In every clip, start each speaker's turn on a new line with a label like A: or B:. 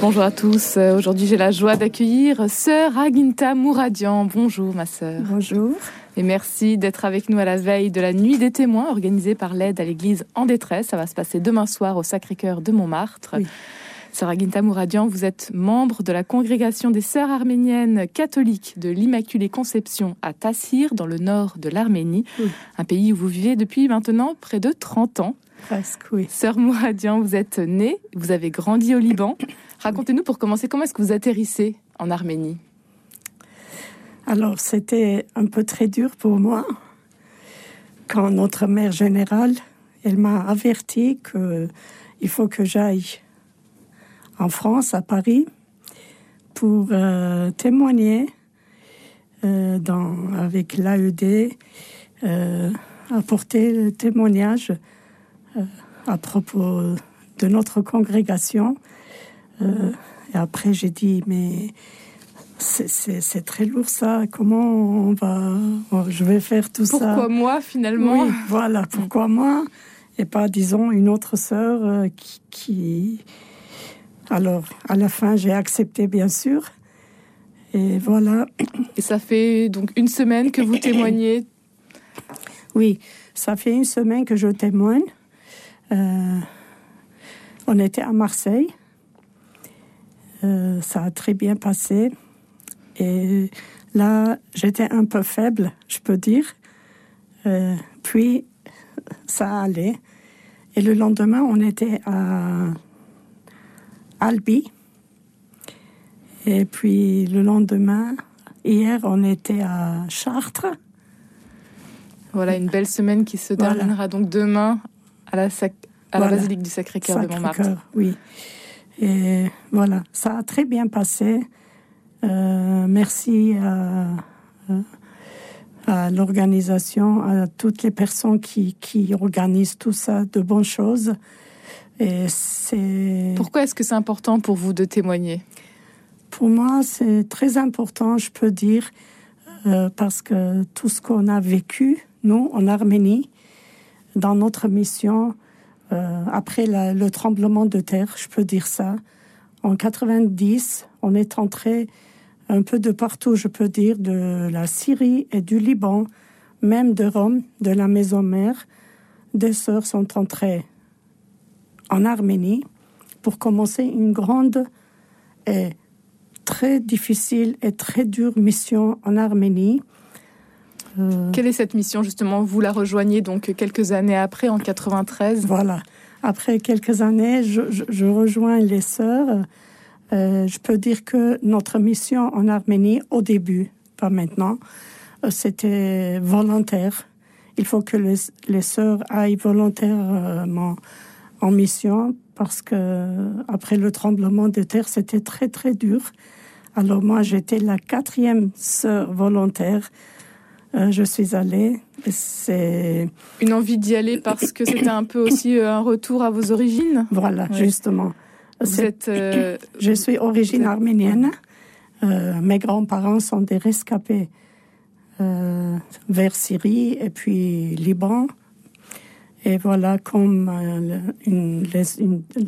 A: Bonjour à tous. Euh, aujourd'hui, j'ai la joie d'accueillir sœur Aginta Mouradian. Bonjour, ma sœur.
B: Bonjour.
A: Et merci d'être avec nous à la veille de la Nuit des témoins organisée par l'aide à l'Église en détresse. Ça va se passer demain soir au Sacré-Cœur de Montmartre. Sœur Aginta Mouradian, vous êtes membre de la congrégation des sœurs arméniennes catholiques de l'Immaculée Conception à Tassir, dans le nord de l'Arménie, un pays où vous vivez depuis maintenant près de 30 ans.
B: Presque, oui.
A: Sœur Mouradian, vous êtes née, vous avez grandi au Liban. Racontez-nous pour commencer, comment est-ce que vous atterrissez en Arménie?
B: Alors, c'était un peu très dur pour moi quand notre mère générale, elle m'a averti qu'il faut que j'aille en France, à Paris, pour euh, témoigner euh, dans, avec l'AED, euh, apporter le témoignage à propos de notre congrégation et après, j'ai dit, mais c'est très lourd ça. Comment on va. je vais faire tout
A: ça? Pourquoi moi finalement?
B: Oui, voilà. Pourquoi moi? Et pas, disons, une autre sœur qui, qui, Alors, à la fin, j'ai accepté, bien sûr. Et voilà.
A: Et ça fait donc une semaine que vous témoignez
B: Oui, ça fait une semaine que je témoigne. Euh, on était à Marseille. Euh, ça a très bien passé. Et là, j'étais un peu faible, je peux dire. Euh, puis, ça allait. Et le lendemain, on était à Albi. Et puis, le lendemain, hier, on était à Chartres.
A: Voilà, une belle semaine qui se terminera donc demain à la, à la basilique du Sacré-Cœur de Montmartre.
B: Oui. Et voilà, ça a très bien passé. Euh, merci à, à l'organisation, à toutes les personnes qui, qui organisent tout ça, de bonnes choses. Et c'est.
A: Pourquoi est-ce que c'est important pour vous de témoigner?
B: Pour moi, c'est très important, je peux dire, euh, parce que tout ce qu'on a vécu, nous, en Arménie, dans notre mission, euh, après le tremblement de terre, je peux dire ça. En 90, on est entré un peu de partout, je peux dire, de la Syrie et du Liban, même de Rome, de la maison mère. Des sœurs sont entrées en Arménie pour commencer une grande et très difficile et très dure mission en Arménie.
A: Euh, Quelle est cette mission justement? Vous la rejoignez donc quelques années après, en 93
B: Voilà. Après quelques années, je, rejoins les sœurs. Euh, je peux dire que notre mission en Arménie, au début, pas maintenant, euh, c'était volontaire. Il faut que les, les sœurs aillent volontairement en mission parce que après le tremblement de terre, c'était très très dur. Alors moi, j'étais la quatrième sœur volontaire euh, je suis allée. C'est
A: une envie d'y aller parce que c'était un peu aussi euh, un retour à vos origines?
B: Voilà, justement. Euh, je suis origine arménienne. mes grands-parents sont des rescapés vers Syrie et puis Liban. Et voilà, comme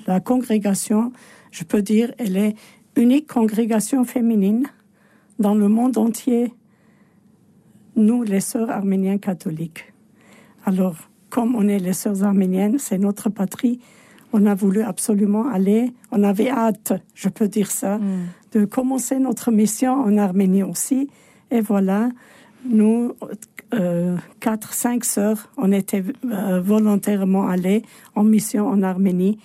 B: la congrégation, je peux dire, elle est unique congrégation féminine dans le monde entier nous, les sœurs arméniennes catholiques. Alors, comme on est les sœurs arméniennes, c'est notre patrie, on a voulu absolument aller, on avait hâte, je peux dire ça, mm. de commencer notre mission en Arménie aussi. Et voilà, nous, euh, quatre, cinq sœurs, on était euh, volontairement allés en mission en Arménie.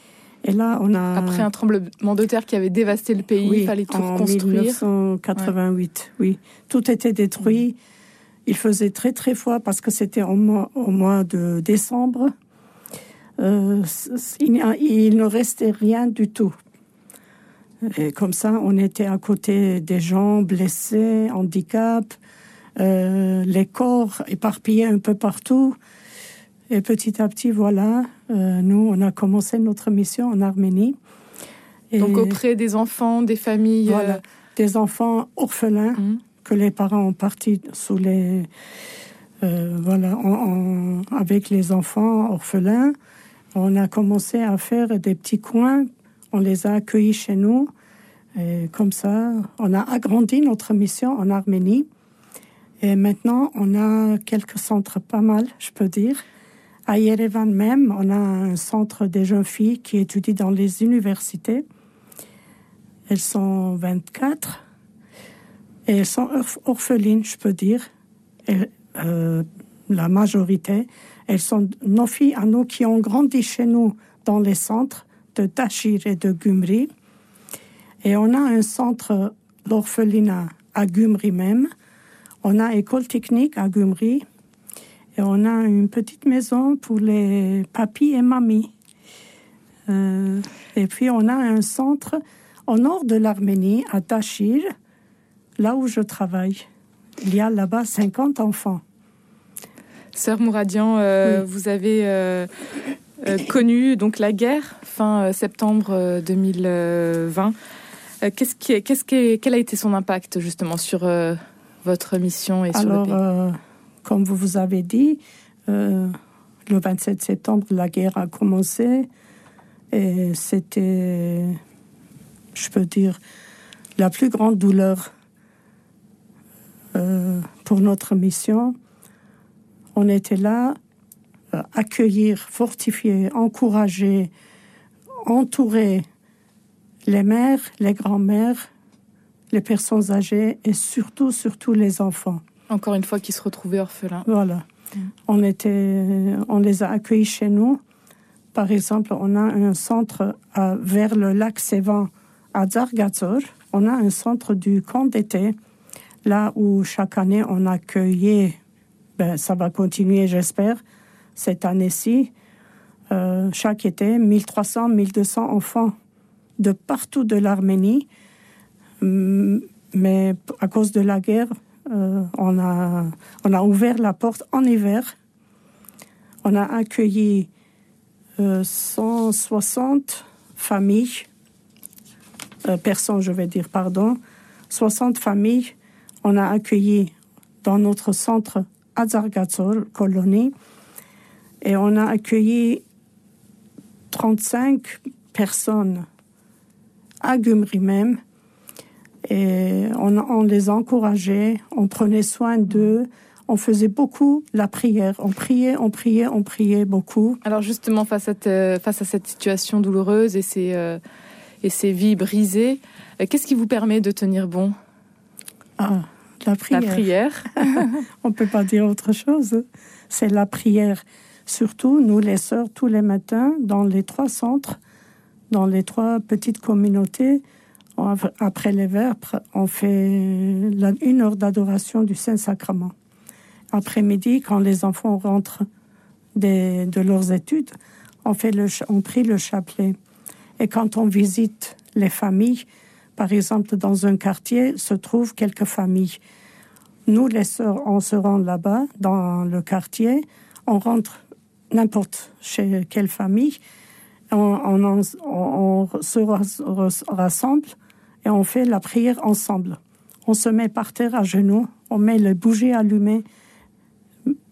B: Et là, on a...
A: Après un tremblement de terre qui avait dévasté le pays, il fallait tout reconstruire.
B: En 1988, oui. Tout était détruit. Il faisait très très froid parce que c'était au mois, au mois de décembre. Euh, il, ne restait rien du tout. Et comme ça, on était à côté des gens blessés, handicap, euh, les corps éparpillés un peu partout. Et petit à petit, voilà, euh, nous, on a commencé notre mission en Arménie.
A: Donc auprès des enfants, des familles.
B: Voilà, des enfants orphelins. Mmh que les parents ont parti sous les euh, voilà avec les enfants orphelins. On a commencé à faire des petits coins. On les a accueillis chez nous Et comme ça, on a agrandi notre mission en Arménie. Et maintenant, on a quelques centres pas mal, je peux dire. À Yerevan même, on a un centre des jeunes filles qui étudient dans les universités. Elles sont 24 et elles sont orphelines, je peux dire. Euh, la majorité, elles sont nos filles à nous qui ont grandi chez nous dans les centres de Tachir et de Gumri. Et on a un centre d'orphelinat à Gumri même. On a école technique à Gumri. Et on a une petite maison pour les papis et mamies. Euh, et puis on a un centre au nord de l'Arménie, à Tachir, là où je travaille. Il y a là-bas 50 enfants.
A: Sœur Mouradian, euh, vous avez euh, connu donc la guerre fin septembre 2020. Qu'est-ce qui, qu'est-ce qui, quel a été son impact justement sur votre mission sur
B: Alors,
A: le pays
B: comme vous vous avez dit, euh, le 27 septembre, la guerre a commencé et c'était, je peux dire, la plus grande douleur euh, pour notre mission. On était là, euh, accueillir, fortifier, encourager, entourer les mères, les grands-mères, les personnes âgées et surtout, surtout les enfants.
A: Encore une fois, qui se retrouvaient orphelins.
B: Voilà. Mm. On, était, on les a accueillis chez nous. Par exemple, on a un centre vers le lac Sévan à Zargazor. On a un centre du camp d'été, là où chaque année on accueillait, ben, ça va continuer j'espère, cette année-ci, euh, chaque été, 1300, 1200 enfants de partout de l'Arménie. Mais à cause de la guerre, euh, on, a, on a ouvert la porte en hiver. On a accueilli 160 euh, familles, euh, personnes, je vais dire, pardon, 60 familles. On a accueilli dans notre centre Azargatsor, colonie, et on a accueilli 35 personnes à Gumri même, et on, les encourageait, on prenait soin d'eux, on faisait beaucoup la prière. On priait, on priait, on priait beaucoup.
A: Alors justement, face à, cette, face à cette situation douloureuse et ces, euh, et ces vies brisées, euh, qu'est-ce qui vous permet de tenir bon?
B: Ah, la prière.
A: La prière.
B: on ne peut pas dire autre chose. C'est la prière. Surtout, nous, les sœurs, tous les matins, dans les trois centres, dans les trois petites communautés, après les vêpres, on fait une heure d'adoration du Saint-Sacrement. Après-midi, quand les enfants rentrent de leurs études, on, fait on prie le chapelet. Et quand on visite les familles, par exemple, dans un quartier se trouvent quelques familles. Nous, les sœurs, on se rend là-bas, dans le quartier, on rentre n'importe chez quelle famille, on se rassemble et on fait la prière ensemble. On se met par terre à genoux, on met les bougies allumées.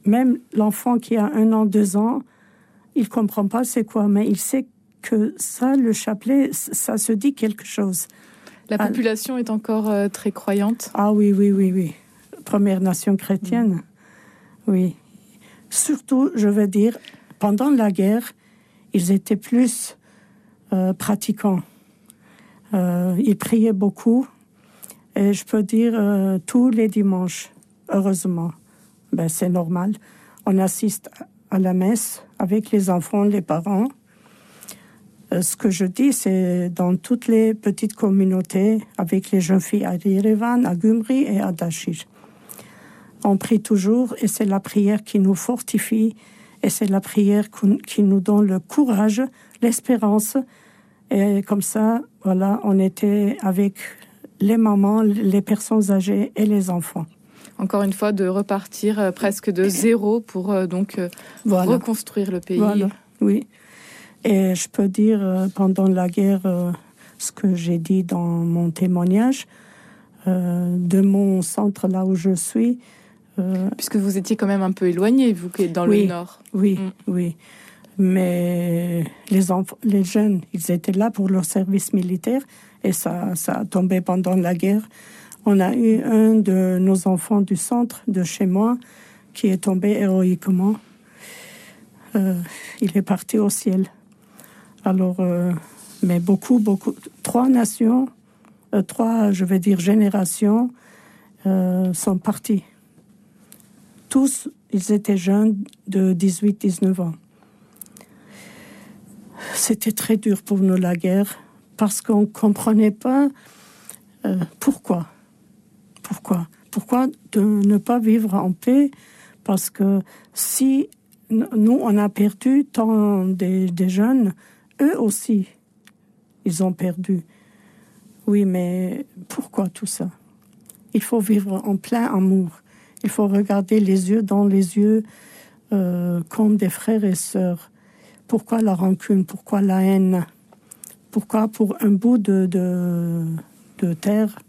B: Même l'enfant qui a un an, deux ans, il comprend pas c'est quoi, mais il sait que ça, le chapelet, ça se dit quelque chose.
A: La ah. population est encore euh, très croyante
B: Ah oui, oui, oui, oui. Première nation chrétienne, oui. Surtout, je veux dire, pendant la guerre, ils étaient plus euh, pratiquants. Euh, il priait beaucoup. Et je peux dire euh, tous les dimanches, heureusement. Ben, c'est normal. On assiste à la messe avec les enfants, les parents. Euh, ce que je dis, c'est dans toutes les petites communautés, avec les jeunes filles à Yerevan, à Gumri et à Dachir. On prie toujours et c'est la prière qui nous fortifie et c'est la prière qui nous donne le courage, l'espérance et comme ça, voilà, on était avec les mamans, les personnes âgées et les enfants.
A: Encore une fois, de repartir euh, presque de zéro pour euh, donc euh, reconstruire le pays. Voilà,
B: oui. Et je peux dire, pendant la guerre, ce que j'ai dit dans mon témoignage, de mon centre là où je suis.
A: Puisque vous étiez quand même un peu éloigné, vous qui êtes dans le nord.
B: Oui, mm. oui. Mais les, jeunes, ils étaient là pour leur service militaire et ça, ça a tombé pendant la guerre. On a eu un de nos enfants du centre de chez moi qui est tombé héroïquement. Euh, il est parti au ciel. Alors, euh, mais beaucoup, beaucoup, trois nations, euh, trois, je vais dire, générations sont partis. Tous, ils étaient jeunes de 18-19 ans. C'était très dur pour nous la guerre parce qu'on ne comprenait pas pourquoi. Pourquoi Pourquoi de ne pas vivre en paix Parce que si nous, on a perdu tant des, jeunes, eux aussi, ils ont perdu. Oui, mais pourquoi tout ça? Il faut vivre en plein amour. Il faut regarder les yeux dans les yeux euh, comme des frères et sœurs. Pourquoi la rancune? Pourquoi la haine? Pourquoi pour un bout de, de terre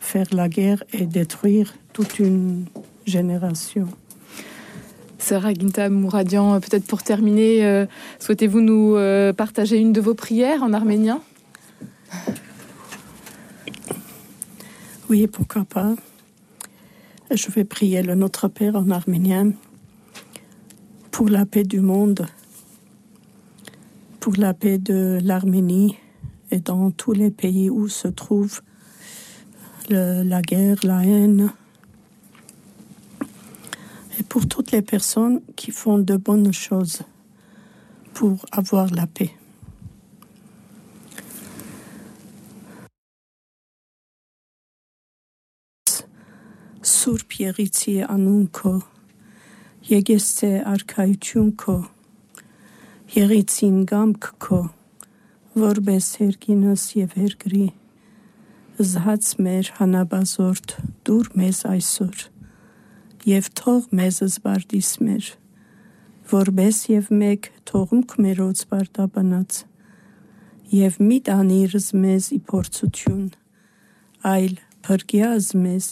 B: faire la guerre et détruire toute une génération?
A: Sarah Ginta Mouradian, peut-être pour terminer, euh, souhaitez-vous nous euh, partager une de vos prières en arménien?
B: Oui, pourquoi pas. Je vais prier le Notre Père en arménien pour la paix du monde, pour la paix de l'Arménie et dans tous les pays où se trouve la guerre, la haine, et pour toutes les personnes qui font de bonnes choses pour avoir la paix. Սուրբ եղիցի անուն քո, եկեսցե Եղիցին գամք քո, որբես հերգինս եւ հերգրի, զհաց մեր հանաբազորդ դուր մեզ այսօր եւ թող մեզ զբարդիս մեր որբես եւ մեկ թողունք մերոց բարդաբանած եւ մի տանիրս մեզ ի փորձություն այլ փրկիազ մեզ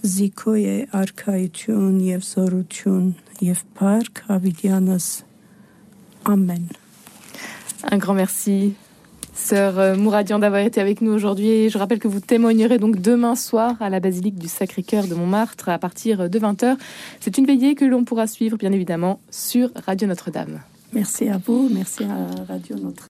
B: իչարեն զիքոյե արքայություն եւ զորություն եւ փառք հավիտյանս amen
A: un grand merci Sœur euh, Mouradian d'avoir été avec nous aujourd'hui. Je rappelle que vous témoignerez donc demain soir à la basilique du Sacré-Cœur de Montmartre à partir de 20h. C'est une veillée que l'on pourra suivre bien évidemment sur Radio Notre-Dame.
B: Merci à vous, merci à Radio Notre-Dame.